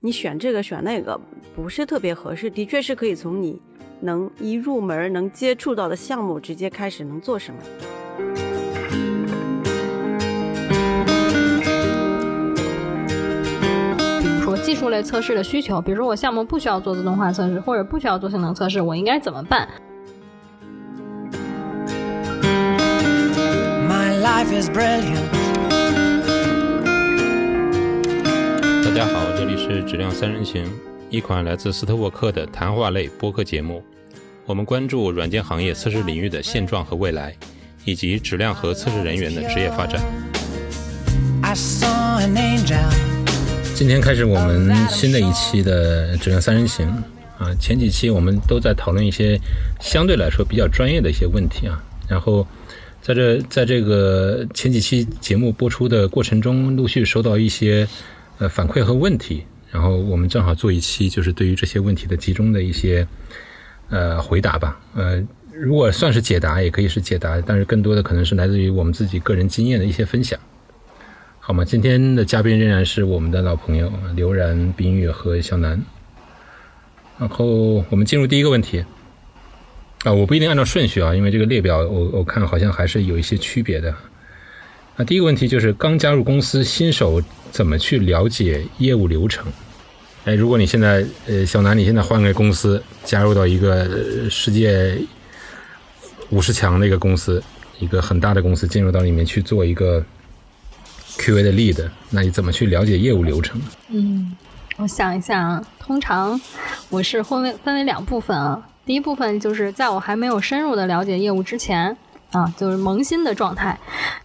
你选这个选那个不是特别合适。的确是可以从你能一入门能接触到的项目直接开始能做什么。比如说技术类测试的需求，比如说我项目不需要做自动化测试，或者不需要做性能测试，我应该怎么办？My life is brilliant. 家好，这里是质量三人行，一款来自斯特沃克的谈话类播客节目。我们关注软件行业测试领域的现状和未来，以及质量和测试人员的职业发展。I saw an angel. 今天开始我们新的一期的质量三人行啊，前几期我们都在讨论一些相对来说比较专业的一些问题啊，然后在这在这个前几期节目播出的过程中，陆续收到一些呃反馈和问题，然后我们正好做一期就是对于这些问题的集中的一些呃回答吧，呃。如果算是解答，也可以是解答，但是更多的可能是来自于我们自己个人经验的一些分享。好吗？今天的嘉宾仍然是我们的老朋友刘然、冰玉和小南。然后我们进入第一个问题啊，我不一定按照顺序啊，因为这个列表我我看好像还是有一些区别的。那第一个问题就是刚加入公司，新手怎么去了解业务流程？哎，如果你现在呃小南，你现在换个公司，加入到一个世界五十强的一个公司，一个很大的公司，进入到里面去做一个。QA 的 lead，那你怎么去了解业务流程？嗯，我想一想啊，通常我是分为分为两部分啊。第一部分就是在我还没有深入的了解业务之前啊，就是萌新的状态。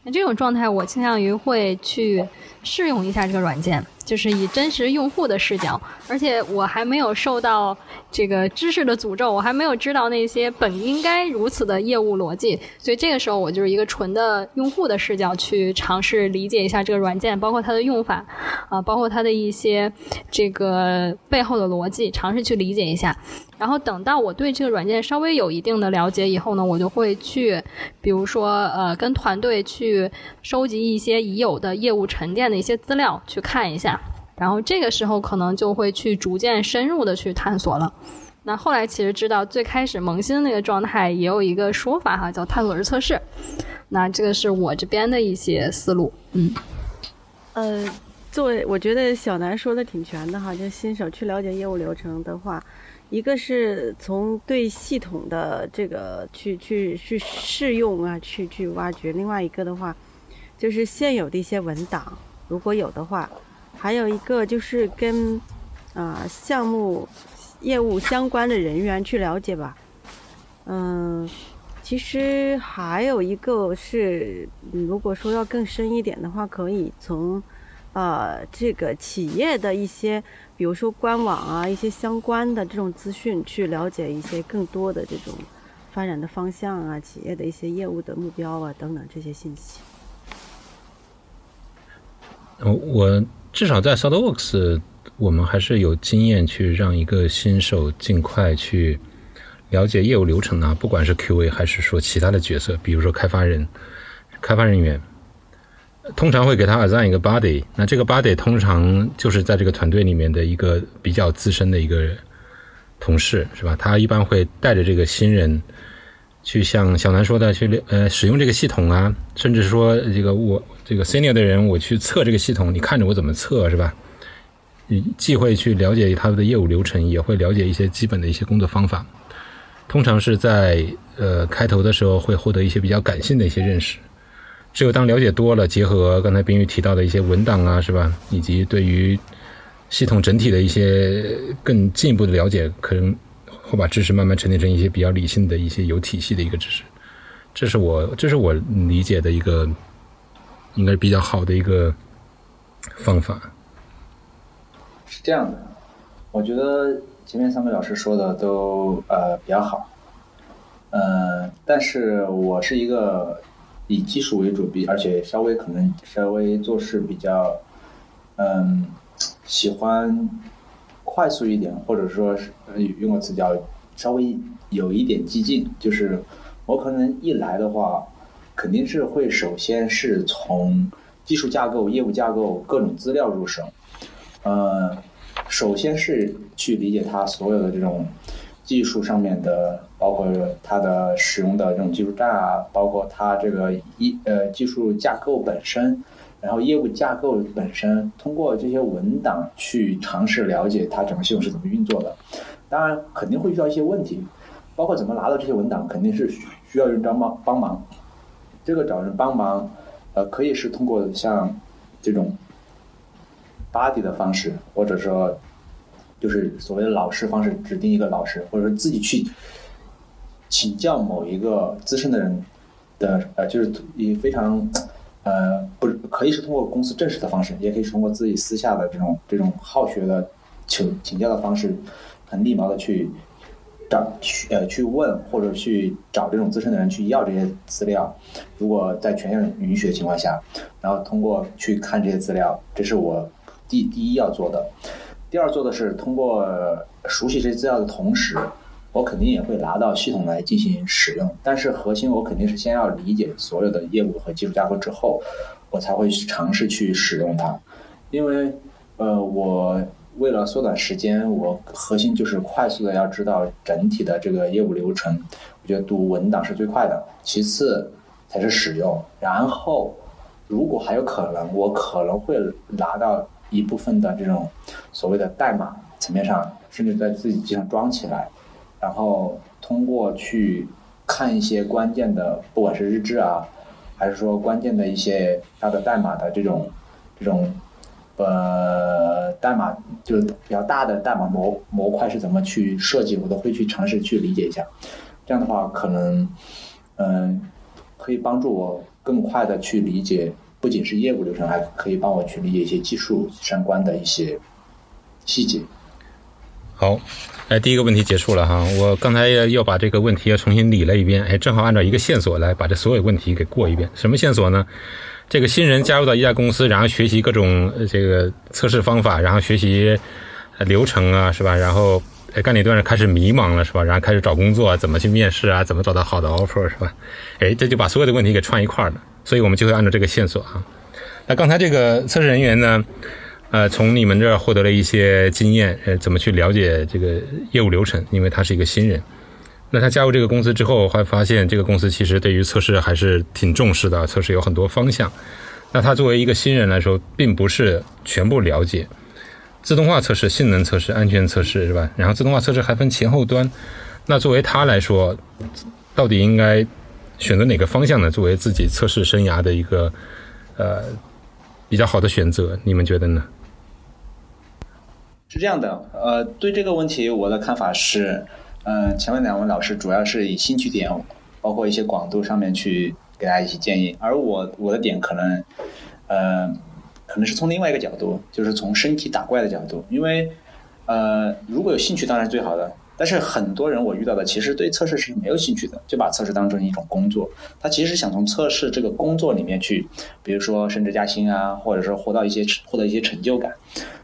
那这种状态，我倾向于会去试用一下这个软件，就是以真实用户的视角，而且我还没有受到这个知识的诅咒，我还没有知道那些本应该如此的业务逻辑，所以这个时候我就是一个纯的用户的视角去尝试理解一下这个软件，包括它的用法，啊，包括它的一些这个背后的逻辑，尝试去理解一下。然后等到我对这个软件稍微有一定的了解以后呢，我就会去，比如说呃，跟团队去收集一些已有的业务沉淀的一些资料去看一下，然后这个时候可能就会去逐渐深入的去探索了。那后来其实知道最开始萌新那个状态也有一个说法哈，叫探索式测试。那这个是我这边的一些思路，嗯，呃，作为我觉得小南说的挺全的哈，就新手去了解业务流程的话。一个是从对系统的这个去去去试用啊，去去挖掘；另外一个的话，就是现有的一些文档，如果有的话；还有一个就是跟啊、项目业务相关的人员去了解吧。嗯，其实还有一个是，如果说要更深一点的话，可以从呃这个企业的一些。比如说官网啊，一些相关的这种资讯，去了解一些更多的这种发展的方向啊，企业的一些业务的目标啊等等这些信息。我至少在 SolidWorks，我们还是有经验去让一个新手尽快去了解业务流程啊，不管是 QA 还是说其他的角色，比如说开发人、开发人员。通常会给他 assign 一个 body，那这个 body 通常就是在这个团队里面的一个比较资深的一个同事，是吧？他一般会带着这个新人去像小南说的去呃使用这个系统啊，甚至说这个我这个 senior 的人我去测这个系统，你看着我怎么测，是吧？既会去了解他们的业务流程，也会了解一些基本的一些工作方法。通常是在呃开头的时候会获得一些比较感性的一些认识。只有当了解多了，结合刚才冰玉提到的一些文档啊，是吧？以及对于系统整体的一些更进一步的了解，可能会把知识慢慢沉淀成一些比较理性的一些有体系的一个知识。这是我这是我理解的一个，应该是比较好的一个方法。是这样的，我觉得前面三位老师说的都呃比较好，呃，但是我是一个。以技术为主，比而且稍微可能稍微做事比较，嗯，喜欢快速一点，或者说是用个词叫稍微有一点激进。就是我可能一来的话，肯定是会首先是从技术架构、业务架构各种资料入手，呃，首先是去理解它所有的这种技术上面的，包括它的使用的这种技术栈啊，包括它这个一呃技术架构本身，然后业务架构本身，通过这些文档去尝试了解它整个系统是怎么运作的。当然肯定会遇到一些问题，包括怎么拿到这些文档，肯定是需要人帮忙帮忙。这个找人帮忙，呃，可以是通过像这种 body 的方式，或者说就是所谓的老师方式，指定一个老师，或者说自己去请教某一个资深的人的，呃，就是以非常呃，不可以是通过公司正式的方式，也可以是通过自己私下的这种这种好学的请请教的方式，很礼貌的去找去呃去问或者去找这种资深的人去要这些资料，如果在权限允许的情况下，然后通过去看这些资料，这是我第第一要做的。第二做的是通过熟悉这些资料的同时，我肯定也会拿到系统来进行使用。但是核心我肯定是先要理解所有的业务和技术架构之后，我才会去尝试去使用它。因为呃，我为了缩短时间，我核心就是快速的要知道整体的这个业务流程。我觉得读文档是最快的，其次才是使用。然后如果还有可能，我可能会拿到一部分的这种所谓的代码层面上，甚至在自己机上装起来，然后通过去看一些关键的，不管是日志啊，还是说关键的一些它的代码的这种这种呃代码，就是比较大的代码模模块是怎么去设计，我都会去尝试去理解一下。这样的话，可能嗯、可以帮助我更快的去理解，不仅是业务流程，还可以帮我去理解一些技术相关的一些细节。好，哎，第一个问题结束了哈。我刚才要把这个问题要重新理了一遍，哎，正好按照一个线索来把这所有问题给过一遍。什么线索呢？这个新人加入到一家公司，然后学习各种这个测试方法，然后学习流程啊，是吧？然后哎干了一段开始迷茫了，是吧？然后开始找工作，怎么去面试啊？怎么找到好的 offer，是吧？哎，这就把所有的问题给串一块儿了。所以我们就会按照这个线索啊。那刚才这个测试人员呢？呃，从你们这儿获得了一些经验，呃，怎么去了解这个业务流程？因为他是一个新人，那他加入这个公司之后，会发现这个公司其实对于测试还是挺重视的，测试有很多方向。那他作为一个新人来说，并不是全部了解自动化测试、性能测试、安全测试，是吧？然后自动化测试还分前后端。那作为他来说，到底应该选择哪个方向呢？作为自己测试生涯的一个呃比较好的选择，你们觉得呢？是这样的，呃，对这个问题我的看法是，嗯、前面两位老师主要是以兴趣点，包括一些广度上面去给大家一些建议，而我我的点可能，呃，可能是从另外一个角度，就是从升级打怪的角度，因为，呃，如果有兴趣当然是最好的，但是很多人我遇到的其实对测试是没有兴趣的，就把测试当成一种工作，他其实想从测试这个工作里面去，比如说升职加薪啊，或者说获到一些获得一些成就感。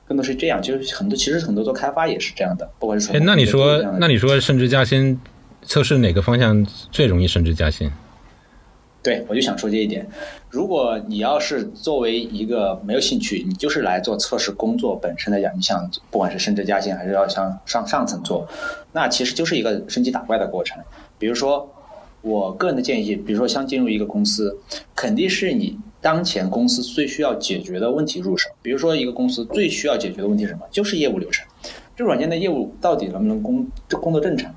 更多是这样，就是很多其实很多做开发也是这样的，不管是哎，那你说，那你说升职加薪，测试哪个方向最容易升职加薪？对，我就想说这一点。如果你要是作为一个没有兴趣，你就是来做测试工作本身来讲，你想不管是升职加薪，还是要向上上层做，那其实就是一个升级打怪的过程。比如说，我个人的建议，比如说想进入一个公司，肯定是你当前公司最需要解决的问题入手。比如说，一个公司最需要解决的问题是什么？就是业务流程。这个软件的业务到底能不能工这工作正常？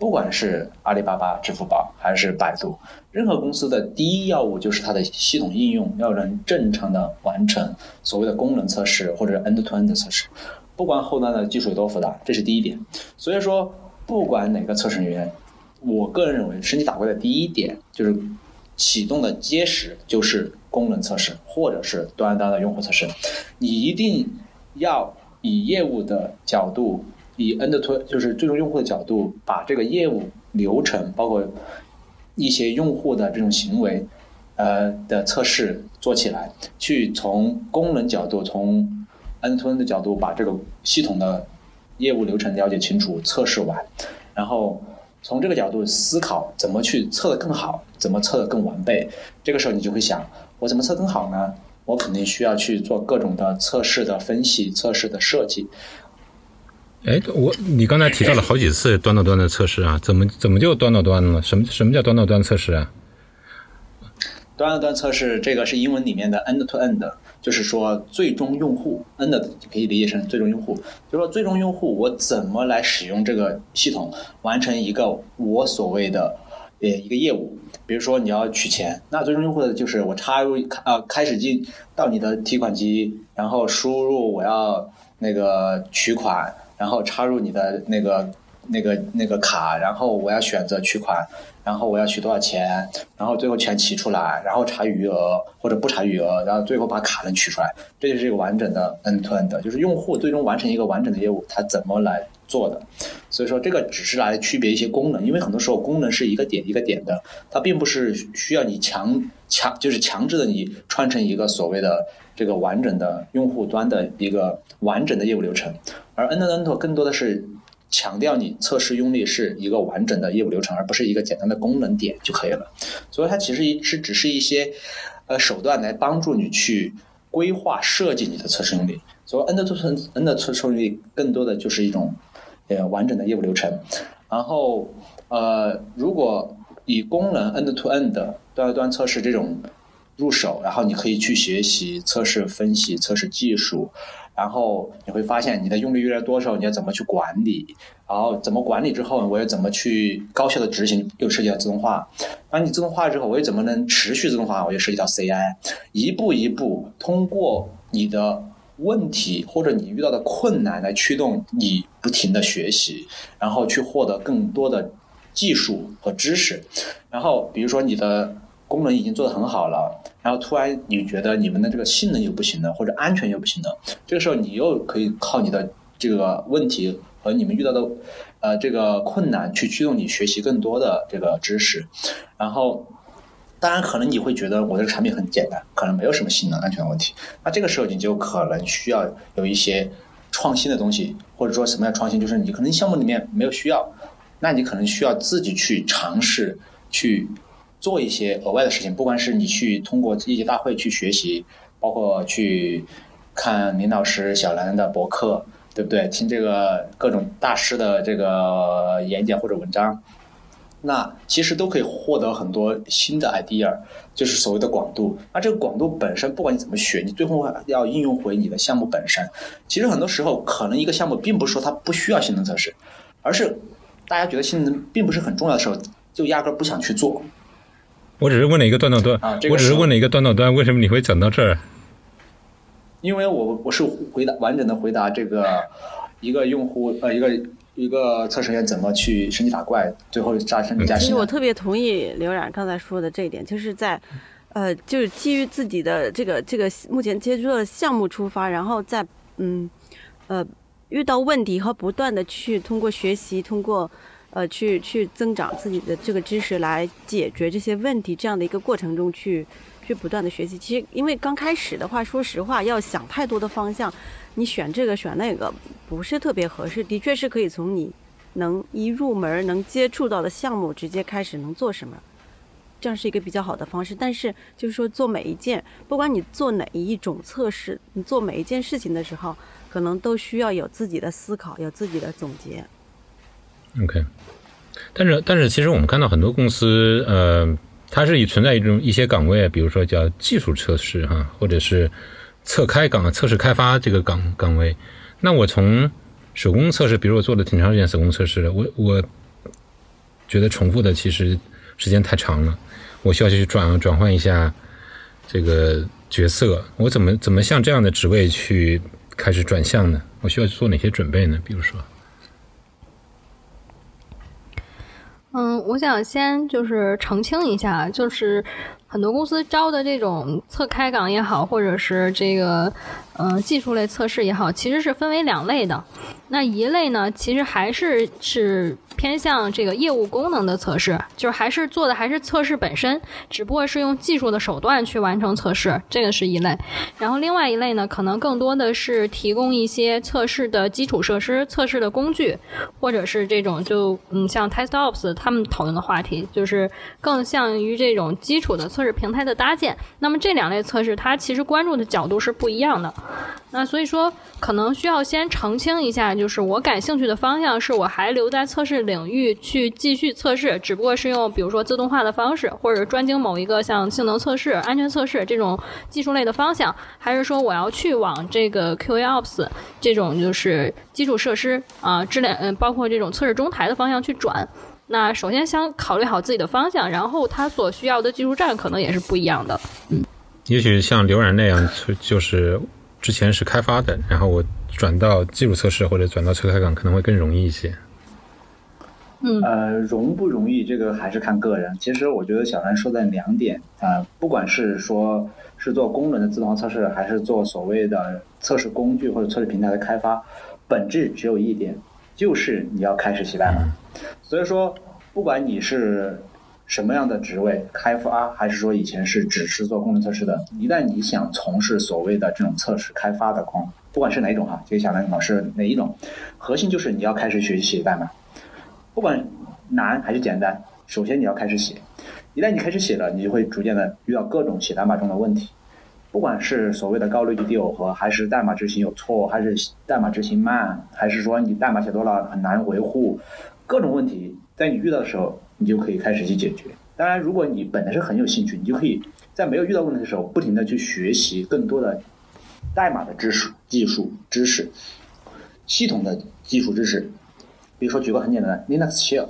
不管是阿里巴巴、支付宝还是百度，任何公司的第一要务就是它的系统应用要能正常的完成所谓的功能测试或者 end-to-end 的测试，不管后端的技术有多复杂，这是第一点。所以说，不管哪个测试人员，我个人认为升级打怪的第一点就是启动的结实就是功能测试或者是端端的用户测试，你一定要以业务的角度。以 end to 就是最终用户的角度，把这个业务流程，包括一些用户的这种行为，呃的测试做起来，去从功能角度，从 end to end 的角度，把这个系统的业务流程了解清楚，测试完，然后从这个角度思考怎么去测得更好，怎么测得更完备。这个时候你就会想，我怎么测更好呢？我肯定需要去做各种的测试的分析、测试的设计。哎，我你刚才提到了好几次端到端的测试啊，怎么怎么就端到端了？什么什么叫端到端测试啊？端到端测试这个是英文里面的 end to end，就是说最终用户 end 可以理解成最终用户，就是说最终用户我怎么来使用这个系统，完成一个我所谓的呃一个业务。比如说你要取钱，那最终用户的就是我插入呃开始进到你的提款机，然后输入我要那个取款，然后插入你的那个那个那个卡，然后我要选择取款。然后我要取多少钱，然后最后钱取出来，然后查余额或者不查余额，然后最后把卡能取出来，这就是一个完整的 end to end，就是用户最终完成一个完整的业务，他怎么来做的？所以说这个只是来区别一些功能，因为很多时候功能是一个点一个点的，它并不是需要你强强就是强制的你串成一个所谓的这个完整的用户端的一个完整的业务流程，而 end to end 更多的是。强调你测试用力是一个完整的业务流程，而不是一个简单的功能点就可以了。所以它其实是只是一些呃手段来帮助你去规划设计你的测试用力。所以 N 的测试 N 的测试用力更多的就是一种呃完整的业务流程。然后呃如果以功能 end to N 的端到端测试这种入手，然后你可以去学习测试分析、测试技术。然后你会发现，你的用力越来越多的时候，你要怎么去管理？然后怎么管理之后，我又怎么去高效的执行？又涉及到自动化。当你自动化之后，我又怎么能持续自动化？我又涉及到 CI。一步一步通过你的问题或者你遇到的困难来驱动你不停的学习，然后去获得更多的技术和知识。然后比如说你的。功能已经做得很好了，然后突然你觉得你们的这个性能又不行了，或者安全又不行了，这个时候你又可以靠你的这个问题和你们遇到的呃这个困难去驱动你学习更多的这个知识，然后当然可能你会觉得我这个产品很简单，可能没有什么性能安全问题，那这个时候你就可能需要有一些创新的东西，或者说什么样创新，就是你可能项目里面没有需要，那你可能需要自己去尝试去。做一些额外的事情，不管是你去通过业绩大会去学习，包括去看林老师、小兰的博客，对不对？听这个各种大师的这个演讲或者文章，那其实都可以获得很多新的 idea，就是所谓的广度。那这个广度本身，不管你怎么学，你最后要应用回你的项目本身。其实很多时候，可能一个项目并不是说它不需要性能测试，而是大家觉得性能并不是很重要的时候，就压根儿不想去做。我只是问了一个端到端，我只是问了一个端到端，为什么你会讲到这儿？因为我我是回答完整的回答这个一个用户呃一个一个测试员怎么去升级打怪，最后加升级加其实我特别同意刘冉刚才说的这一点，就是在呃就是基于自己的这个这个目前接触的项目出发，然后再嗯呃遇到问题和不断的去通过学习通过。呃，去去增长自己的这个知识来解决这些问题，这样的一个过程中去去不断的学习。其实，因为刚开始的话，说实话，要想太多的方向，你选这个选那个不是特别合适。的确是可以从你能一入门能接触到的项目直接开始能做什么，这样是一个比较好的方式。但是，就是说做每一件，不管你做哪一种测试，你做每一件事情的时候，可能都需要有自己的思考，有自己的总结。OK，但是但是其实我们看到很多公司，呃，它是以存在一种一些岗位，比如说叫技术测试哈，或者是测开岗、测试开发这个岗岗位。那我从手工测试，比如我做了挺长时间手工测试的，我我觉得重复的其实时间太长了，我需要去转转换一下这个角色。我怎么怎么向这样的职位去开始转向呢？我需要做哪些准备呢？比如说。嗯，我想先就是澄清一下，就是很多公司招的这种测开岗也好，或者是这个嗯技术类测试也好，其实是分为两类的。那一类呢，其实还是是。偏向这个业务功能的测试，就是还是做的还是测试本身，只不过是用技术的手段去完成测试，这个是一类。然后另外一类呢，可能更多的是提供一些测试的基础设施、测试的工具，或者是这种就嗯像 TestOps 他们讨论的话题，就是更像于这种基础的测试平台的搭建。那么这两类测试，它其实关注的角度是不一样的。那所以说，可能需要先澄清一下，就是我感兴趣的方向是我还留在测试领域去继续测试，只不过是用比如说自动化的方式，或者专精某一个像性能测试、安全测试这种技术类的方向，还是说我要去往这个 QA Ops 这种就是基础设施啊、质量嗯，包括这种测试中台的方向去转。那首先想考虑好自己的方向，然后它所需要的技术栈可能也是不一样的。嗯也许像刘然那样，就就是之前是开发的，然后我转到技术测试或者转到车开岗可能会更容易一些。呃，容不容易，这个还是看个人。其实我觉得小兰说的两点啊、不管是说是做功能的自动化测试，还是做所谓的测试工具或者测试平台的开发，本质只有一点，就是你要开始写代码。所以说，不管你是什么样的职位，开发还是说以前是只是做功能测试的，一旦你想从事所谓的这种测试开发的工，不管是哪一种哈，就小兰老师哪一种，核心就是你要开始学习写代码。不管难还是简单，首先你要开始写。一旦你开始写了，你就会逐渐的遇到各种写代码中的问题，不管是所谓的高率极低耦合，还是代码执行有错，还是代码执行慢，还是说你代码写多了很难维护，各种问题，在你遇到的时候，你就可以开始去解决。当然，如果你本来是很有兴趣，你就可以在没有遇到问题的时候，不停的去学习更多的代码的知识、技术知识、系统的技术知识。比如说，举个很简单的 Linux shell，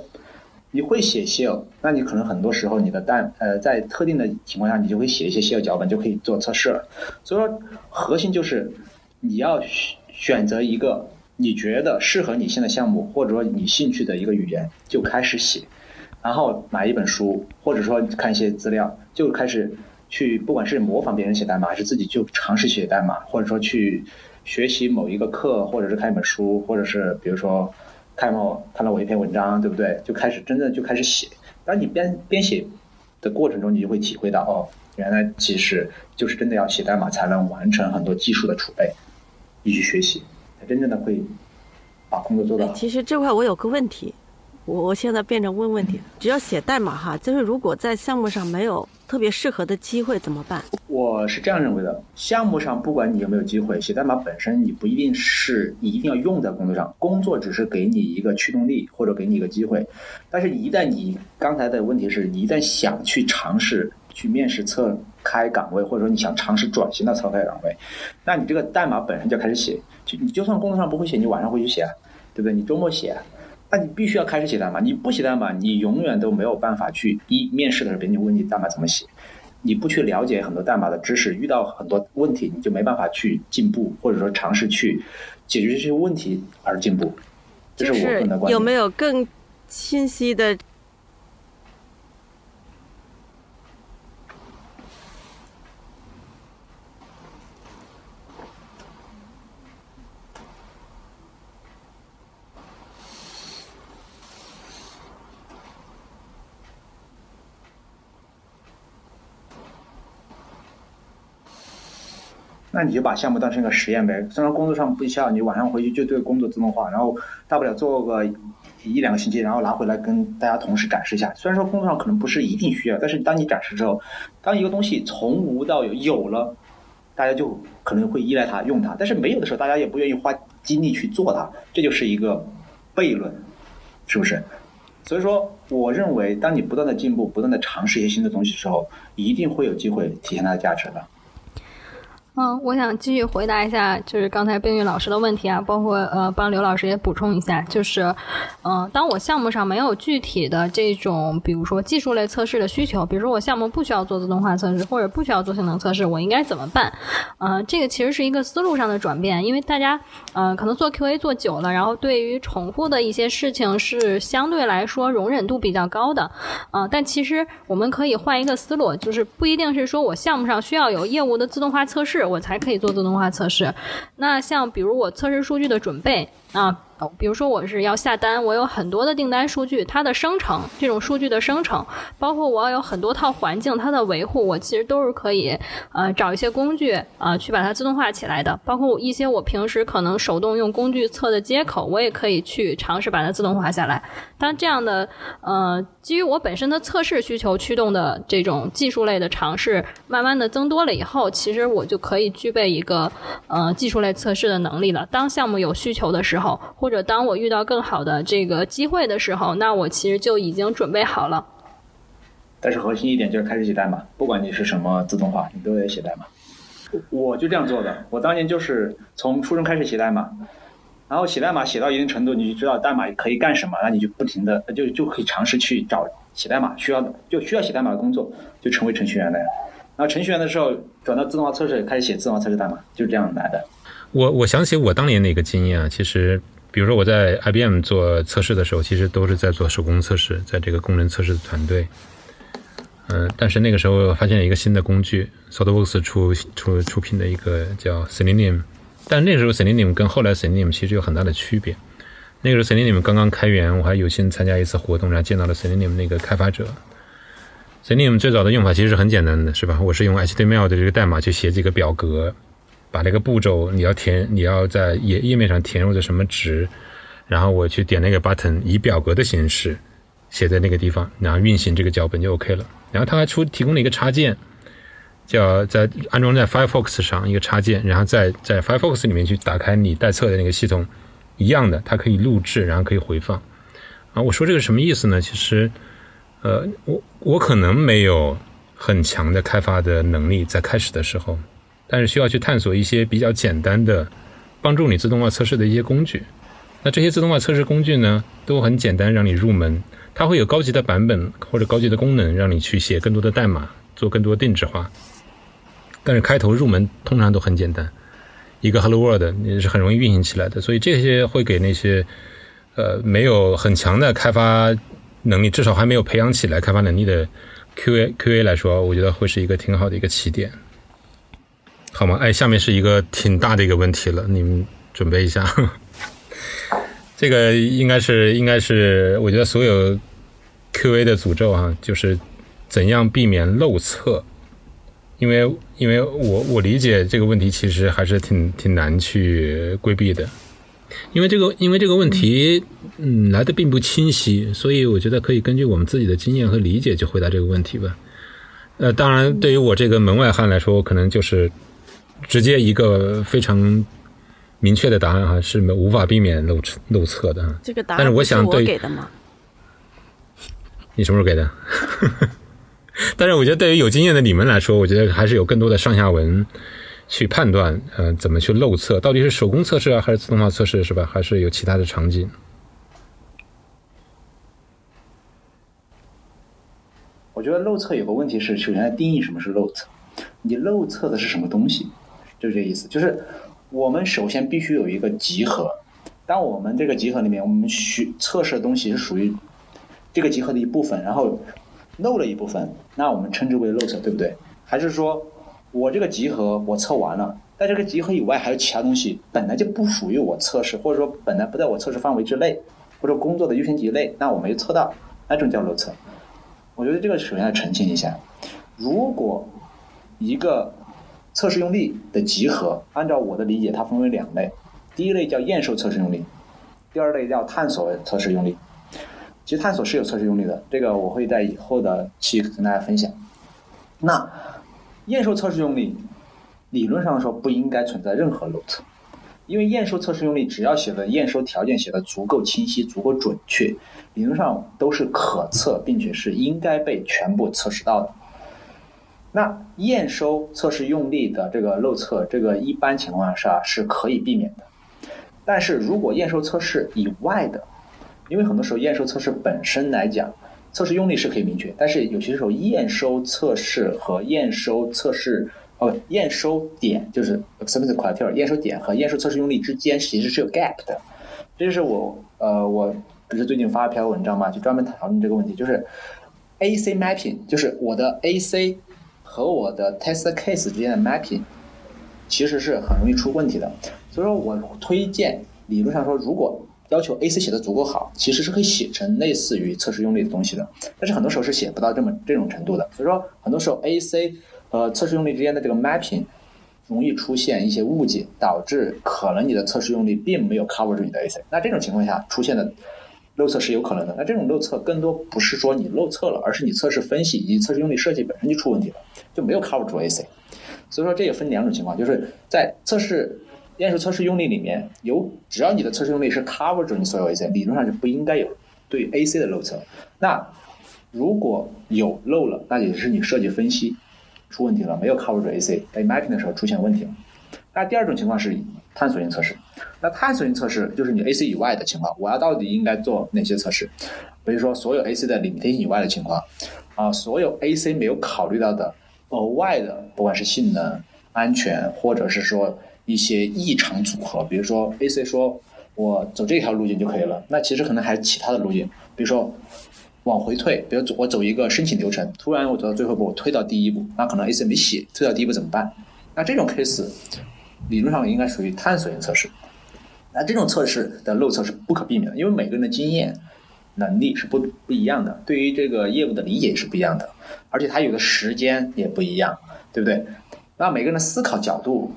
你会写 shell，那你可能很多时候你的代呃在特定的情况下，你就会写一些 shell 脚本，就可以做测试了。所以说，核心就是你要选择一个你觉得适合你现在项目或者说你兴趣的一个语言，就开始写，然后买一本书，或者说看一些资料，就开始去，不管是模仿别人写代码，还是自己就尝试写代码，或者说去学习某一个课，或者是看一本书，或者是比如说。看到看到我一篇文章，对不对？就开始真正就开始写。当你边边写的过程中，你就会体会到，哦，原来其实就是真的要写代码才能完成很多技术的储备，你去学习，才真正的会把工作做到。其实这块我有个问题，我我现在变成问问题，只要写代码哈，就是如果在项目上没有特别适合的机会怎么办？我是这样认为的，项目上不管你有没有机会，写代码本身你不一定是你一定要用在工作上，工作只是给你一个驱动力或者给你一个机会。但是，一旦你刚才的问题是你一旦想去尝试去面试测开岗位，或者说你想尝试转型到测开岗位，那你这个代码本身就开始写。就你就算工作上不会写，你晚上回去写，对不对？你周末写。那你必须要开始写代码，你不写代码，你永远都没有办法去一面试的时候别人问你代码怎么写，你不去了解很多代码的知识，遇到很多问题，你就没办法去进步，或者说尝试去解决这些问题而进步。这就是我个人的观点。有没有更清晰的？那你就把项目当成一个实验呗。虽然工作上不需要，你晚上回去就对工作自动化，然后大不了做个一两个星期，然后拿回来跟大家同事展示一下。虽然说工作上可能不是一定需要，但是当你展示之后，当一个东西从无到有有了，大家就可能会依赖它用它。但是没有的时候，大家也不愿意花精力去做它，这就是一个悖论，是不是？所以说，我认为当你不断的进步，不断的尝试一些新的东西的时候，一定会有机会体现它的价值的。嗯，我想继续回答一下，就是刚才冰玉老师的问题啊，包括呃，帮刘老师也补充一下，就是，嗯、当我项目上没有具体的这种，比如说技术类测试的需求，比如说我项目不需要做自动化测试，或者不需要做性能测试，我应该怎么办？呃，这个其实是一个思路上的转变，因为大家呃可能做 QA 做久了，然后对于重复的一些事情是相对来说容忍度比较高的，呃，但其实我们可以换一个思路，就是不一定是说我项目上需要有业务的自动化测试，我才可以做自动化测试。那像比如我测试数据的准备，啊。比如说我是要下单，我有很多的订单数据，它的生成，这种数据的生成，包括我要有很多套环境，它的维护，我其实都是可以，呃，找一些工具啊，去把它自动化起来的。包括一些我平时可能手动用工具测的接口，我也可以去尝试把它自动化下来。当这样的，呃，基于我本身的测试需求驱动的这种技术类的尝试，慢慢的增多了以后，其实我就可以具备一个，呃，技术类测试的能力了。当项目有需求的时候，或或者当我遇到更好的这个机会的时候，那我其实就已经准备好了。但是核心一点就是开始写代码，不管你是什么自动化，你都得写代码。我就这样做的，我当年就是从初中开始写代码，然后写代码写到一定程度，你就知道代码可以干什么，那你就不停的就就可以尝试去找写代码需要，就需要写代码的工作，就成为程序员了呀。然后程序员的时候转到自动化测试，开始写自动化测试代码，就这样来的。我我想起我当年的一个经验啊，其实。比如说我在 IBM 做测试的时候，其实都是在做手工测试，在这个功能测试的团队。嗯，但是那个时候发现了一个新的工具，SolidWorks 出出出品的一个叫 Selenium，但那时候 Selenium 跟后来 Selenium 其实有很大的区别。那个时候 Selenium 刚刚开源，我还有幸参加一次活动，然后见到了 Selenium 那个开发者。Selenium 最早的用法其实是很简单的，是吧？我是用 HTML 的这个代码去写几个表格。把那个步骤你要填，你要在页页面上填入的什么值，然后我去点那个 button，以表格的形式写在那个地方，然后运行这个脚本就 OK 了。然后他还出提供了一个插件，叫在安装在 Firefox 上一个插件，然后在在 Firefox 里面去打开你待测的那个系统，一样的，它可以录制，然后可以回放。啊，我说这个什么意思呢？其实，呃，我我可能没有很强的开发的能力，在开始的时候。但是需要去探索一些比较简单的帮助你自动化测试的一些工具。那这些自动化测试工具呢，都很简单，让你入门。它会有高级的版本或者高级的功能，让你去写更多的代码，做更多定制化。但是开头入门通常都很简单，一个 Hello World 也是很容易运行起来的。所以这些会给那些呃没有很强的开发能力，至少还没有培养起来开发能力的 QA QA 来说，我觉得会是一个挺好的一个起点。好吗？哎，下面是一个挺大的一个问题了，你们准备一下。这个应该是，应该是，我觉得所有 QA 的诅咒啊，就是怎样避免漏测。因为，因为我我理解这个问题其实还是挺挺难去规避的。因为这个，因为这个问题，嗯，来的并不清晰，所以我觉得可以根据我们自己的经验和理解去回答这个问题吧。呃，当然，对于我这个门外汉来说，我可能就是。直接一个非常明确的答案哈，是无法避免漏漏测的。这个答案，但是我想对，你什么时候给的？但是我觉得对于有经验的你们来说，我觉得还是有更多的上下文去判断，呃，怎么去漏测，到底是手工测试啊，还是自动化测试，是吧？还是有其他的场景？我觉得漏测有个问题是，首先定义什么是漏测，你漏测的是什么东西？就是这意思，就是我们首先必须有一个集合。当我们这个集合里面，我们需测试的东西是属于这个集合的一部分，然后漏了一部分，那我们称之为漏测，对不对？还是说我这个集合我测完了，在这个集合以外还有其他东西本来就不属于我测试，或者说本来不在我测试范围之内，或者工作的优先级内，那我没测到，那种叫漏测。我觉得这个首先要澄清一下，如果一个。测试用例的集合，按照我的理解，它分为两类。第一类叫验收测试用例，第二类叫探索测试用例。其实探索是有测试用例的，这个我会在以后的期跟大家分享。那验收测试用例，理论上说不应该存在任何漏测，因为验收测试用例只要写的验收条件写的足够清晰、足够准确，理论上都是可测，并且是应该被全部测试到的。那验收测试用例的这个漏测，这个一般情况下是可以避免的。但是如果验收测试以外的，因为很多时候验收测试本身来讲，测试用例是可以明确，但是有些时候验收测试和验收测试，哦，验收点就是 acceptance criteria，验收点和验收测试用例之间其实是有 gap 的。这就是我呃，我不是最近发了篇文章嘛，就专门讨论这个问题，就是 AC mapping，就是我的 AC。和我的 test case 之间的 mapping 其实是很容易出问题的，所以说我推荐理论上说，如果要求 AC 写的足够好，其实是可以写成类似于测试用力的东西的。但是很多时候是写不到这么这种程度的。所以说，很多时候 AC 和测试用力之间的这个 mapping 容易出现一些误解，导致可能你的测试用力并没有 cover 住你的 AC。那这种情况下出现的漏测是有可能的。那这种漏测更多不是说你漏测了，而是你测试分析以及测试用力设计本身就出问题了，就没有 cover 住 AC。所以说这也分两种情况，就是在测试验收测试用力里面有，只要你的测试用力是 cover 住你所有 AC，理论上是不应该有对 AC 的漏测。那如果有漏了，那也是你设计分析出问题了，没有 cover 住 AC，在 mapping 的时候出现问题了。那第二种情况是探索性测试，那探索性测试就是你 AC 以外的情况，我要到底应该做哪些测试？比如说所有 AC 的隐天性以外的情况，啊，所有 AC 没有考虑到的额外的，不管是性能、安全，或者是说一些异常组合，比如说 AC 说我走这条路径就可以了，那其实可能还有其他的路径，比如说往回退，比如走我走一个申请流程，突然我走到最后一步，我推到第一步，那可能 AC 没写，推到第一步怎么办？那这种 case 理论上应该属于探索性测试。那这种测试的漏测是不可避免的，因为每个人的经验能力是不不一样的，对于这个业务的理解也是不一样的，而且他有的时间也不一样，对不对？那每个人的思考角度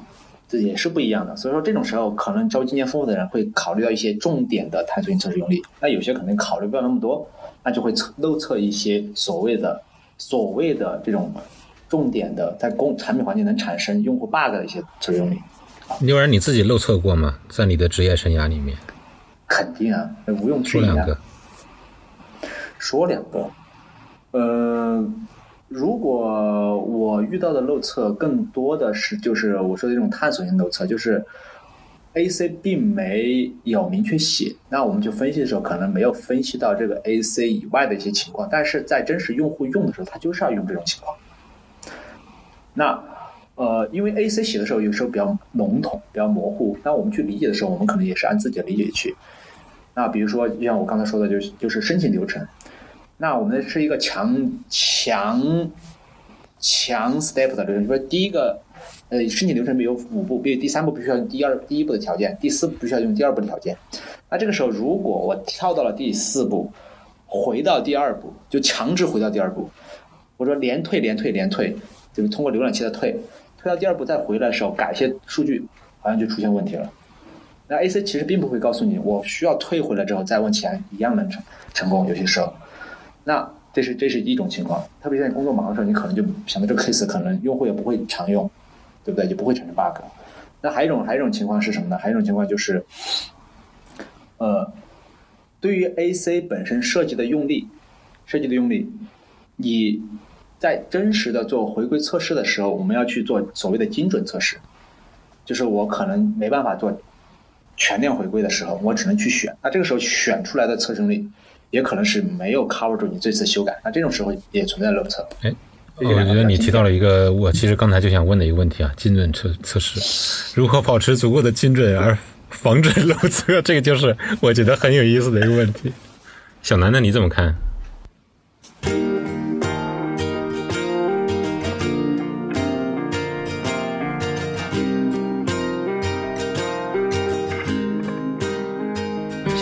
这也是不一样的，所以说这种时候可能招经验丰富的人会考虑到一些重点的探索性测试用力，那有些可能考虑不了那么多，那就会测漏测一些所谓的所谓的这种重点的在工产品环境能产生用户 bug 的一些测试用力。刘然，你自己漏测过吗？在你的职业生涯里面，肯定啊，那毋庸置疑啊。说两个。说两个，呃，如果我遇到的漏测更多的是，就是我说的这种探索性漏测，就是 AC 并没有明确写，那我们就分析的时候可能没有分析到这个 AC 以外的一些情况，但是在真实用户用的时候，他就是要用这种情况。那呃，因为 AC 写的时候有时候比较笼统、比较模糊，那我们去理解的时候，我们可能也是按自己的理解去。那比如说，就像我刚才说的，就是就是申请流程，那我们是一个强强强 step 的流程，就是第一个呃申请流程里面有五步，比如第三步必须要用第二第一步的条件，第四步必须要用第二步的条件。那这个时候，如果我跳到了第四步，回到第二步，就强制回到第二步，我说连退连退连退，就是通过浏览器的退，退到第二步再回来的时候改一些数据，好像就出现问题了。那 AC 其实并不会告诉你，我需要退回来之后再问钱一样能成成功，有些时候。那这是这是一种情况，特别在你工作忙的时候，你可能就想到这个 case，可能用户也不会常用，对不对？就不会产生 bug。那还有一种还有一种情况是什么呢？还有一种情况就是，呃，对于 AC 本身设计的用力，设计的用力，你在真实的做回归测试的时候，我们要去做所谓的精准测试，就是我可能没办法做全链回归的时候，我只能去选。那这个时候选出来的测试率，也可能是没有 cover 住你这次修改。那这种时候也存在漏测。哎，我觉得你提到了一个我其实刚才就想问的一个问题啊，精准测测试，如何保持足够的精准而防止漏测？这个就是我觉得很有意思的一个问题。小南，那你怎么看？